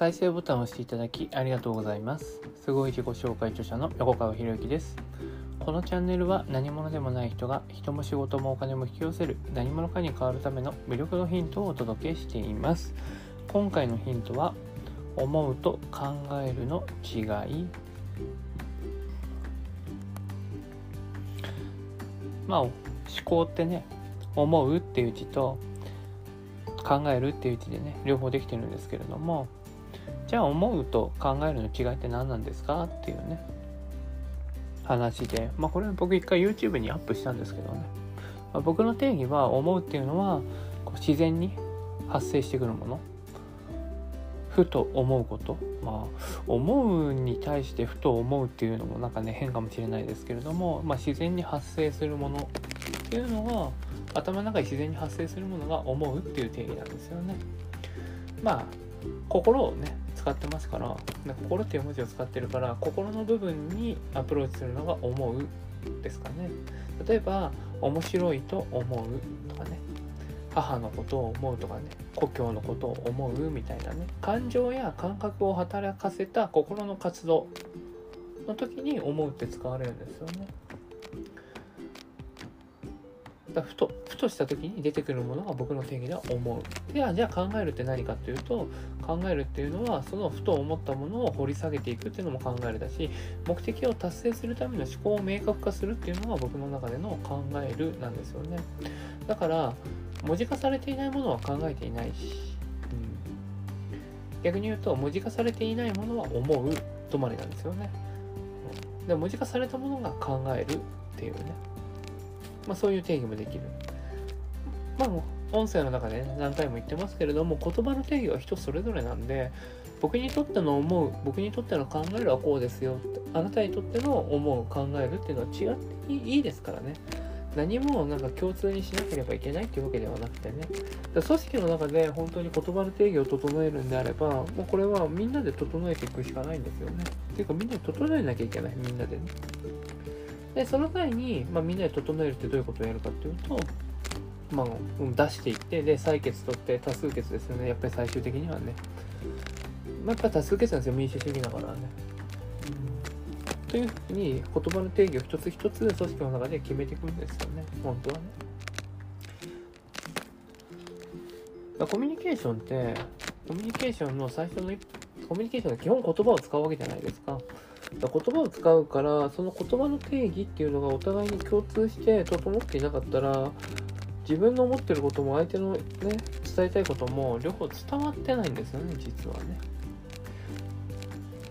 再生ボタンを押していただきありがとうございます。すごい自己紹介著者の横川博之です。このチャンネルは何者でもない人が人も仕事もお金も引き寄せる何者かに変わるための魅力のヒントをお届けしています。今回のヒントは思うと考えるの違い。まあ思考ってね思うっていう字と考えるっていう字でね両方できてるんですけれどもじゃあ思うと考えるの違いって何なんですか？っていうね。話で。まあこれは僕一回 YouTube にアップしたんですけどね、まあ、僕の定義は思うっていうのはこう自然に発生してくるもの。ふと思うこと。まあ思うに対してふと思うっていうのもなんかね変かもしれないですけれども、まあ、自然に発生するもの。っていうのが頭の中に自然に発生するものが思うっていう定義なんですよね。まあ心をね使ってますから心っていう文字を使ってるから心の部分にアプローチするのが思うですかね。例えば面白いと思うとかね母のことを思うとかね故郷のことを思うみたいなね感情や感覚を働かせた心の活動の時に思うって使われるんですよね。だふとふとした時に出てくるものが僕の定義では思う。ではじゃあ考えるって何かっていうと考えるっていうのはそのふと思ったものを掘り下げていくっていうのも考えるだし目的を達成するための思考を明確化するっていうのが僕の中での考えるなんですよね。だから文字化されていないものは考えていないし、うん、逆に言うと文字化されていないものは思う止まりなんですよね。で文字化されたものが考えるっていうね、まあ、そういう定義もできる。まあ音声の中で、ね、何回も言ってますけれども言葉の定義は人それぞれなんで僕にとっての思う僕にとっての考えるはこうですよあなたにとっての思う考えるっていうのは違っていいですからね。何もなんか共通にしなければいけないっていうわけではなくてね組織の中で本当に言葉の定義を整えるんであればもうこれはみんなで整えていくしかないんですよねっていうかみんなで整えなきゃいけないみんなでねでその際に、まあ、みんなで整えるってどういうことをやるかっていうとまあ、出していってで採決取って多数決ですよね。やっぱり最終的にはね。まあ、やっぱ多数決なんですよ。民主主義だからね。というふうに言葉の定義を一つ一つ組織の中で決めていくんですよね。本当はね。コミュニケーションってコミュニケーションの最初のコミュニケーションの基本言葉を使うわけじゃないですか。言葉を使うからその言葉の定義っていうのがお互いに共通して整っていなかったら自分の思ってることも相手のね伝えたいことも両方伝わってないんですよね実はね。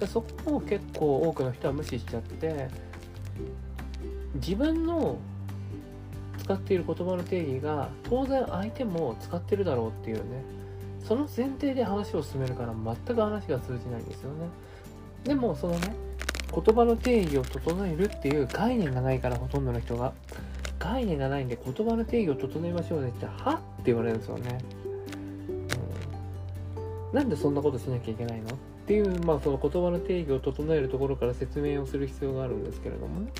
でそこを結構多くの人は無視しちゃって自分の使っている言葉の定義が当然相手も使ってるだろうっていうねその前提で話を進めるから全く話が通じないんですよねでもそのね言葉の定義を整えるっていう概念がないからほとんどの人が。概念がないんで言葉の定義を整えましょうねってはって言われるんですよね、うん、なんでそんなことしなきゃいけないのっていう、まあ、その言葉の定義を整えるところから説明をする必要があるんですけれども。ね、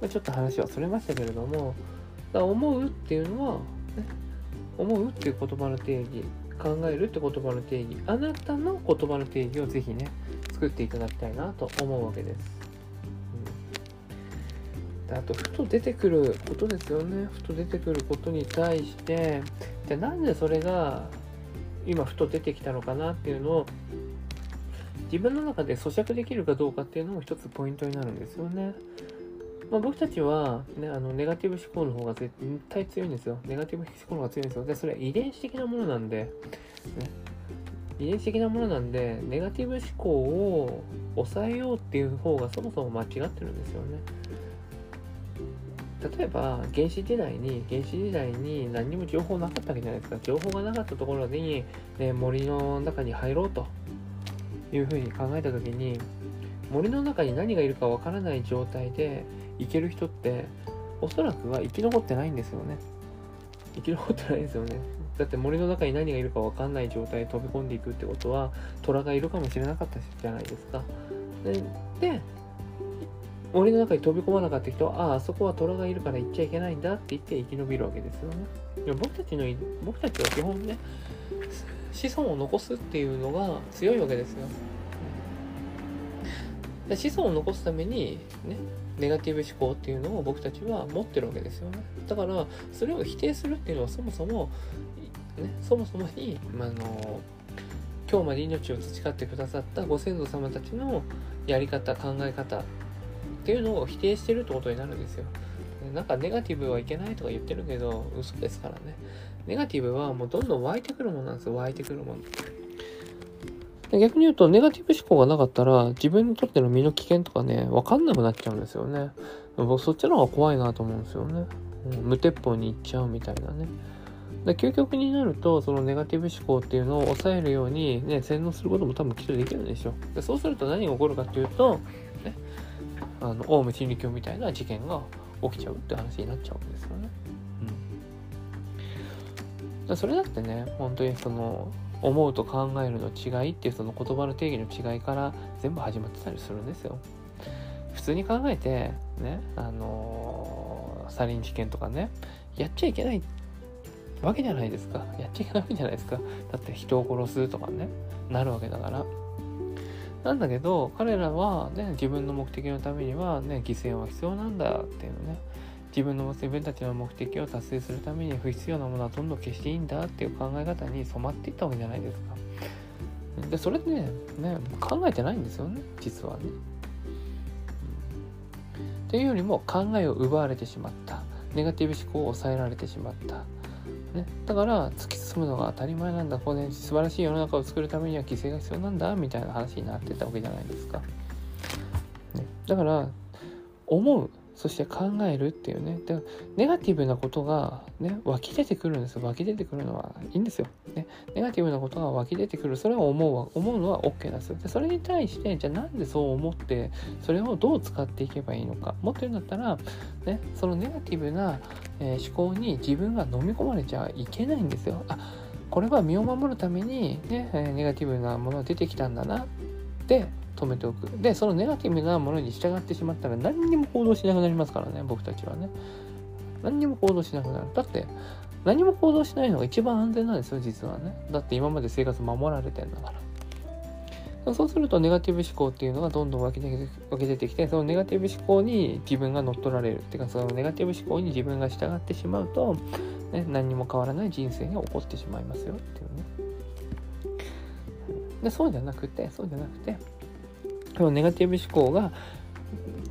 まあ、ちょっと話はそれましたけれどもだ思うっていうのは、ね、思うっていう言葉の定義考えるって言葉の定義。あなたの言葉の定義をぜひね作っていただきたいなと思うわけです、うん、であとふと出てくることですよね。ふと出てくることに対してじゃあなんでそれが今ふと出てきたのかなっていうのを自分の中で咀嚼できるかどうかっていうのも一つポイントになるんですよね。まあ、僕たちは、ね、あのネガティブ思考の方が絶対強いんですよ。ネガティブ思考の方が強いんですよ。で、それは遺伝子的なものなんで、ね、遺伝子的なものなんで、ネガティブ思考を抑えようっていう方がそもそも間違ってるんですよね。例えば原始時代に原始時代に何も情報なかったわけじゃないですか情報がなかったところに、ね、森の中に入ろうというふうに考えた時に森の中に何がいるかわからない状態で行ける人っておそらくは生き残ってないんですよね。生き残ってないですよね。だって森の中に何がいるかわかんない状態で飛び込んでいくってことは虎がいるかもしれなかったじゃないですか。で森の中に飛び込まなかった人はああそこは虎がいるから行っちゃいけないんだって言って生き延びるわけですよね。僕たちの僕たちは基本ね子孫を残すっていうのが強いわけですよ。で子孫を残すためにねネガティブ思考っていうのを僕たちは持ってるわけですよね。だからそれを否定するっていうのはそもそもねそもそもに、まあの今日まで命を培ってくださったご先祖様たちのやり方考え方っていうのを否定してるってことになるんですよ。なんかネガティブはいけないとか言ってるけど嘘ですからね。ネガティブはもうどんどん湧いてくるものなんですよ。湧いてくるもの逆に言うと、ネガティブ思考がなかったら、自分にとっての身の危険とかね、わかんなくなっちゃうんですよね。僕、そっちの方が怖いなと思うんですよね。うん、無鉄砲に行っちゃうみたいなね。で究極になると、そのネガティブ思考っていうのを抑えるようにね、洗脳することも多分きっとできるんでしょ。でそうすると何が起こるかっていうと、ね、あの、オウム真理教みたいな事件が起きちゃうって話になっちゃうんですよね。うん。それだってね、本当にその、思うと考えるの違いっていうその言葉の定義の違いから全部始まってたりするんですよ。普通に考えてねあのー、サリン事件とかねやっちゃいけないわけじゃないですか。やっちゃいけないわけじゃないですか。だって人を殺すとかねなるわけだから。なんだけど彼らはね自分の目的のためにはね犠牲は必要なんだっていうのね。自分の自分たちの目的を達成するために不必要なものはどんどん消していいんだっていう考え方に染まっていったわけじゃないですか。でそれでねね考えてないんですよね実はね。っていうよりも考えを奪われてしまったネガティブ思考を抑えられてしまった。ね、だから突き進むのが当たり前なんだこう、ね、素晴らしい世の中を作るためには犠牲が必要なんだみたいな話になってたわけじゃないですか。ね、だから思うそして考えるっていうね。でネガティブなことがね湧き出てくるんですよ。湧き出てくるのはいいんですよ、ね、ネガティブなことが湧き出てくる。それを思うは思うのは OK なんですよ。でそれに対してじゃあなんでそう思ってそれをどう使っていけばいいのか。もっと言うんだったら、ね、そのネガティブな、え、思考に自分が飲み込まれちゃいけないんですよ。あこれは身を守るためにね、ネガティブなものが出てきたんだなって止めておく。で、そのネガティブなものに従ってしまったら何にも行動しなくなりますからね、僕たちはね。何にも行動しなくなる。だって、何も行動しないのが一番安全なんですよ、実はね。だって今まで生活守られてんだから。そうするとネガティブ思考っていうのがどんどん湧き出てきて、そのネガティブ思考に自分が乗っ取られる。っていうか、そのネガティブ思考に自分が従ってしまうと、ね、何にも変わらない人生が起こってしまいますよっていうね。でそうじゃなくて、そうじゃなくて、そのネガティブ思考が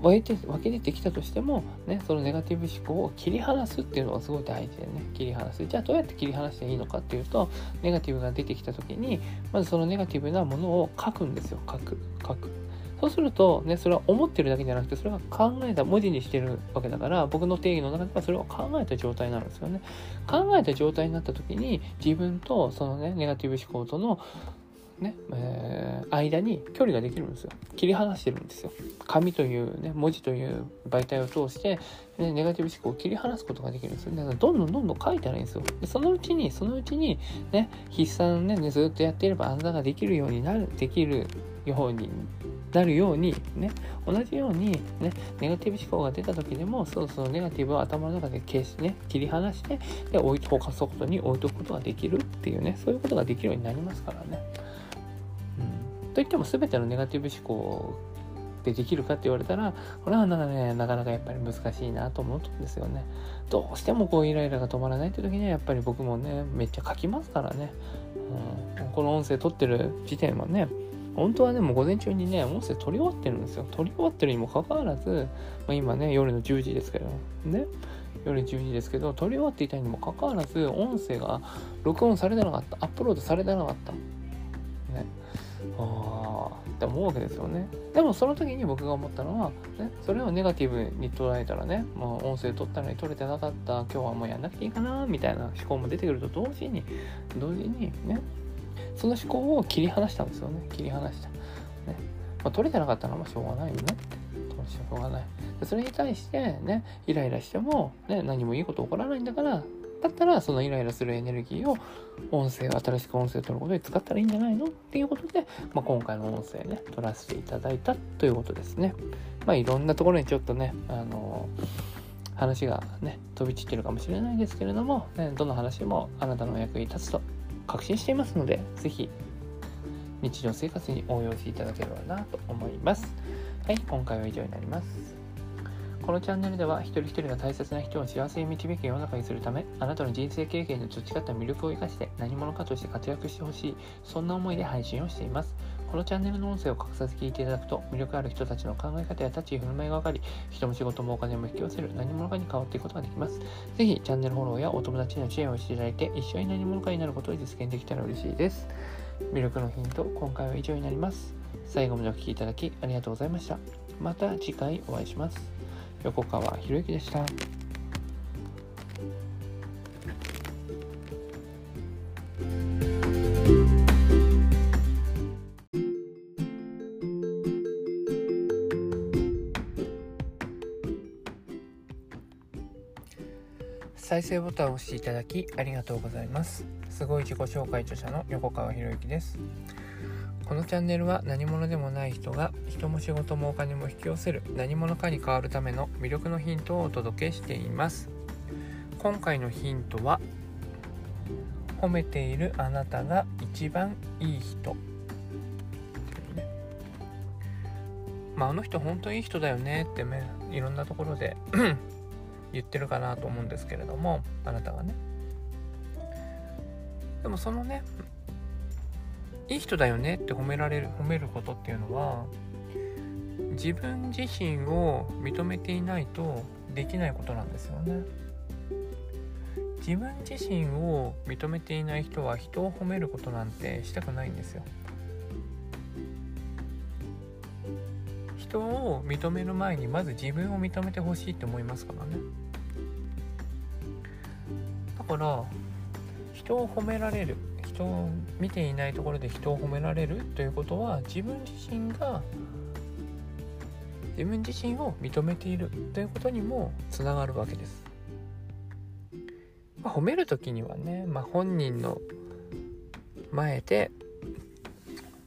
湧いて湧き出てきたとしても、ね、そのネガティブ思考を切り離すっていうのがすごい大事でね。切り離す。じゃあどうやって切り離していいのかっていうとネガティブが出てきた時にまずそのネガティブなものを書くんですよ。書く。書く。そうするとねそれは思ってるだけじゃなくてそれは考えた文字にしてるわけだから僕の定義の中ではそれを考えた状態になるんですよね。考えた状態になった時に自分とそのねネガティブ思考とのね、えー、間に距離ができるんですよ。切り離してるんですよ。紙というね、文字という媒体を通して、ね、ネガティブ思考を切り離すことができるんですよ。だからどんどんどんどん書いたらいいんですよ。でそのうちに、そのうちに、ね、筆算ね、ずっとやっていれば暗算ができるようになる、できるようになるように、ね、同じように、ね、ネガティブ思考が出た時でも、そうそうネガティブを頭の中で消し、ね、切り離して、で、置いとかソフトに置いとくことができるっていうね、そういうことができるようになりますからね。といっても全てのネガティブ思考でできるかって言われたらこれはなんかねなかなかやっぱり難しいなと思うんですよね。どうしてもこうイライラが止まらないって時にはやっぱり僕もねめっちゃ書きますからね、うん、この音声撮ってる時点はね本当はねもう午前中にね音声撮り終わってるんですよ。撮り終わってるにもかかわらず、まあ、今ね夜の10時ですけどね。夜10時ですけど撮り終わっていたにもかかわらず音声が録音されてなかったアップロードされてなかった。って思うわけですよね。でもその時に僕が思ったのは、ね、それをネガティブに捉えたらねもう音声取ったのに取れてなかった今日はもうやんなくていいかなみたいな思考も出てくると同時に同時にねその思考を切り離したんですよね。切り離した、ね。まあ、取れてなかったのはしょうがないよねって。しょうがない。それに対してねイライラしても、ね、何もいいこと起こらないんだからだったらそのイライラするエネルギーを音声新しく音声を取ることで使ったらいいんじゃないの？っていうことで、まあ、今回の音声ね取らせていただいたということですね。まあいろんなところにちょっとねあの話がね飛び散ってるかもしれないですけれども、ね、どの話もあなたの役に立つと確信していますので是非日常生活に応用していただければなと思います。はい今回は以上になります。このチャンネルでは一人一人が大切な人を幸せに導く世の中にするためあなたの人生経験で培った魅力を生かして何者かとして活躍してほしいそんな思いで配信をしています。このチャンネルの音声を隠さず聞いていただくと魅力ある人たちの考え方や立ち居振る舞いが分かり人も仕事もお金も引き寄せる何者かに変わっていくことができます。ぜひチャンネルフォローやお友達への支援をしていただいて一緒に何者かになることを実現できたら嬉しいです魅力のヒント今回は以上になります最後までお聴きいただきありがとうございましたまた次回お会いします。横川博之でした。再生ボタンを押していただきありがとうございます。すごい自己紹介著者の横川博之です。このチャンネルは何者でもない人が人も仕事もお金も引き寄せる何者かに変わるための魅力のヒントをお届けしています。今回のヒントは褒めているあなたが一番いい人。まあ、あの人本当にいい人だよねってねいろんなところで 言ってるかなと思うんですけれどもあなたがね。でもそのねいい人だよねって褒められる褒めることっていうのは自分自身を認めていないとできないことなんですよね。自分自身を認めていない人は人を褒めることなんてしたくないんですよ。人を認める前にまず自分を認めてほしいって思いますからね。だから人を褒められる。人を見ていないところで人を褒められるということは自分自身が自分自身を認めているということにもつながるわけです。まあ、褒める時にはね、まあ、本人の前で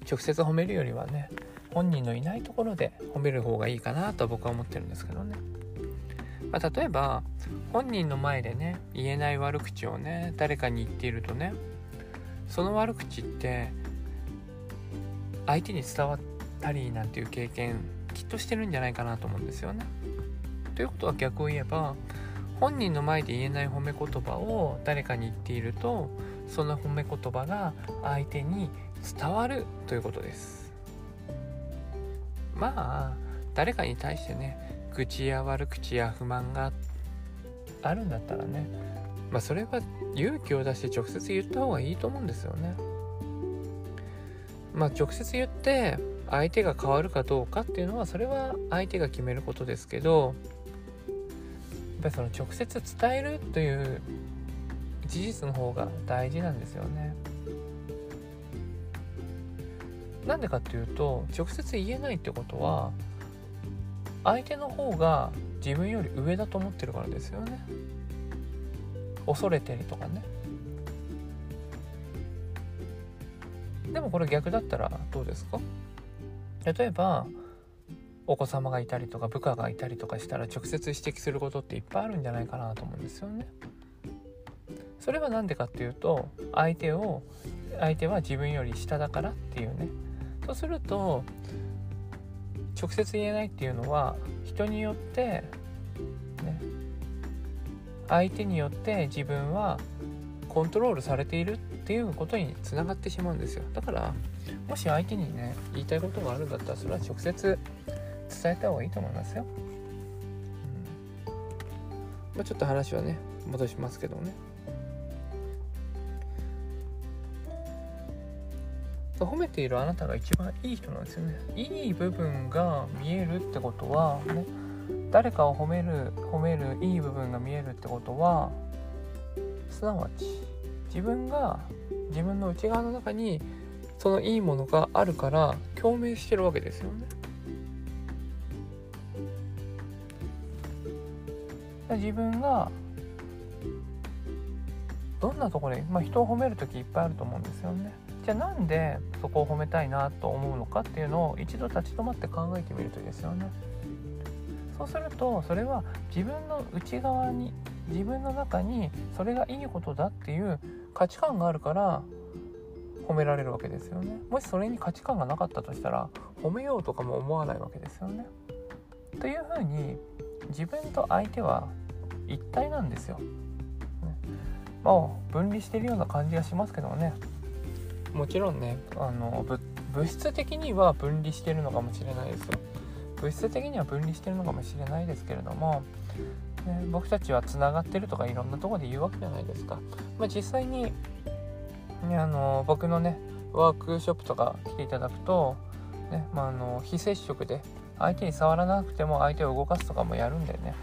直接褒めるよりはね本人のいないところで褒める方がいいかなと僕は思ってるんですけどね。まあ、例えば本人の前でね言えない悪口をね誰かに言っているとねその悪口って相手に伝わったりなんていう経験きっとしてるんじゃないかなと思うんですよね。ということは逆を言えば本人の前で言えない褒め言葉を誰かに言っているとその褒め言葉が相手に伝わるということです。まあ誰かに対してね愚痴や悪口や不満があるんだったらねまあそれは勇気を出して直接言った方がいいと思うんですよね。まあ直接言って相手が変わるかどうかっていうのはそれは相手が決めることですけどやっぱりその直接伝えるという事実の方が大事なんですよね。なんでかっていうと直接言えないってことは相手の方が自分より上だと思ってるからですよね。恐れてるとかね。でもこれ逆だったらどうですか？例えばお子様がいたりとか部下がいたりとかしたら直接指摘することっていっぱいあるんじゃないかなと思うんですよね。それは何でかっていうと相手を相手は自分より下だからっていうね。そうすると直接言えないっていうのは人によって相手によって自分はコントロールされているっていうことにつながってしまうんですよ。だからもし相手にね言いたいことがあるんだったらそれは直接伝えた方がいいと思いますよ、うん。まあ、ちょっと話はね戻しますけどね。褒めているあなたが一番いい人なんですよね。いい部分が見えるってことはね誰かを褒める褒めるいい部分が見えるってことはすなわち自分が自分の内側の中にそのいいものがあるから共鳴してるわけですよね。自分がどんなところで、まあ、人を褒める時いっぱいあると思うんですよね。じゃあなんでそこを褒めたいなと思うのかっていうのを一度立ち止まって考えてみるといいですよね。そうするとそれは自分の内側に自分の中にそれがいいことだっていう価値観があるから褒められるわけですよね。もしそれに価値観がなかったとしたら褒めようとかも思わないわけですよね。というふうに自分と相手は一体なんですよ、ね、まあ分離してるような感じがしますけどね。もちろんねあの物質的には分離してるのかもしれないですよ。物質的には分離してるのかもしれないですけれども、ね、僕たちはつながってるとかいろんなとこで言うわけじゃないですか、まあ、実際に、ね、あの僕のねワークショップとか来ていただくと、ねまあ、あの非接触で相手に触らなくても相手を動かすとかもやるんでね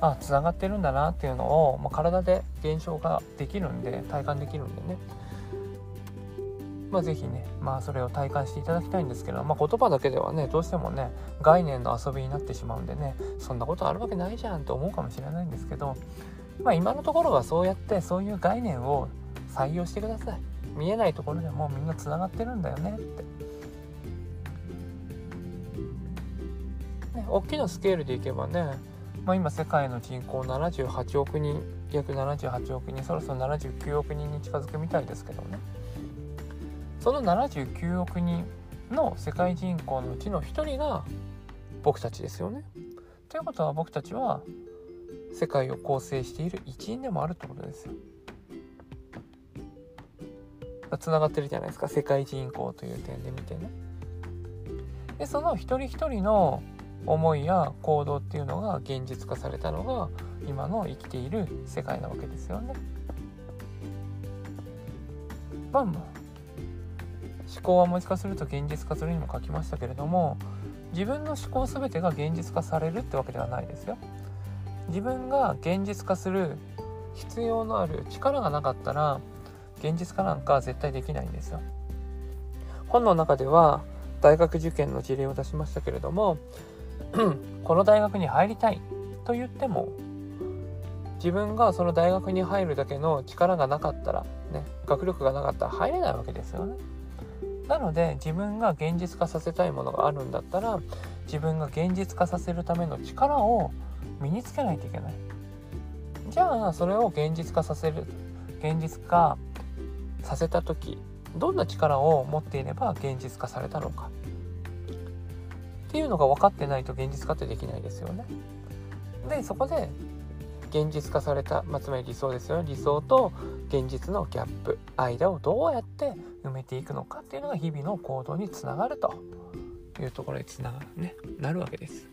あつながってるんだなっていうのを、まあ、体で現象ができるんで体感できるんでね。まあ、ぜひね、まあ、それを体感していただきたいんですけど、まあ、言葉だけではねどうしてもね概念の遊びになってしまうんでねそんなことあるわけないじゃんと思うかもしれないんですけど、まあ、今のところはそうやってそういう概念を採用してください見えないところでもみんなつながってるんだよねって。ね、大きなスケールでいけばね、まあ、今世界の人口78億人約78億人そろそろ79億人に近づくみたいですけどねその79億人の世界人口のうちの1人が僕たちですよね。ということは僕たちは世界を構成している一員でもあるってことですよ。つながってるじゃないですか世界人口という点で見てね。でその一人一人の思いや行動っていうのが現実化されたのが今の生きている世界なわけですよね。まあまあ思考は文字化すると現実化するにも書きましたけれども自分の思考全てが現実化されるってわけではないですよ。自分が現実化する必要のある力がなかったら現実化なんか絶対できないんですよ。本の中では大学受験の事例を出しましたけれども この大学に入りたいと言っても自分がその大学に入るだけの力がなかったらね学力がなかったら入れないわけですよね。なので自分が現実化させたいものがあるんだったら自分が現実化させるための力を身につけないといけないじゃあそれを現実化させる現実化させた時どんな力を持っていれば現実化されたのかっていうのが分かってないと現実化ってできないですよね。でそこで現実化された、まあ、つまり理想ですよね。理想と現実のギャップ間をどうやって埋めていくのかっていうのが日々の行動につながるというところにつながるね。なるわけです。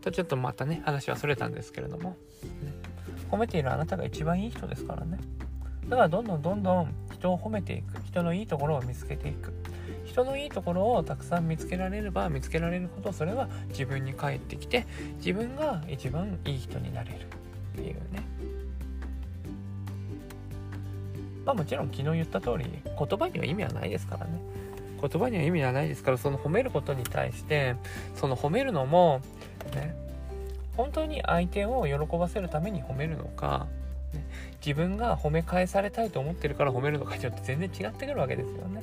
とちょっとまたね話はそれたんですけれども、ね、褒めているあなたが一番いい人ですからね。だからどんどんどんどん人を褒めていく。人のいいところを見つけていく。人のいいところをたくさん見つけられれば見つけられるほどそれは自分に返ってきて自分が一番いい人になれる。っていうね。まあもちろん昨日言った通り言葉には意味はないですからね。言葉には意味はないですからその褒めることに対してその褒めるのもね本当に相手を喜ばせるために褒めるのか、ね、自分が褒め返されたいと思ってるから褒めるのかちょっと全然違ってくるわけですよね。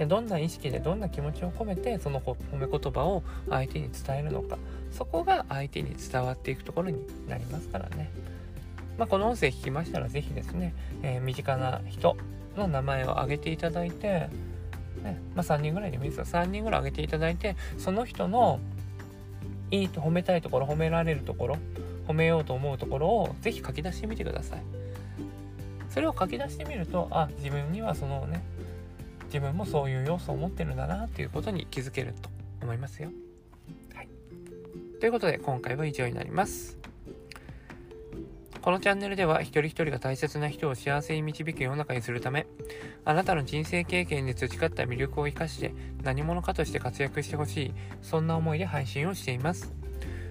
でどんな意識でどんな気持ちを込めてその褒め言葉を相手に伝えるのか。そこが相手に伝わっていくところになりますからね。まあ、この音声聞きましたら是非ですね、えー、身近な人の名前を挙げていただいて、ねまあ、3人ぐらいでもいいですよ。3人ぐらい挙げていただいてその人のいいと褒めたいところ褒められるところ褒めようと思うところを是非書き出してみてください。それを書き出してみるとあ自分にはそのね自分もそういう要素を持ってるんだなっていうことに気づけると思いますよ。はい、ということで今回は以上になります。このチャンネルでは一人一人が大切な人を幸せに導く世の中にするためあなたの人生経験で培った魅力を生かして何者かとして活躍してほしいそんな思いで配信をしています。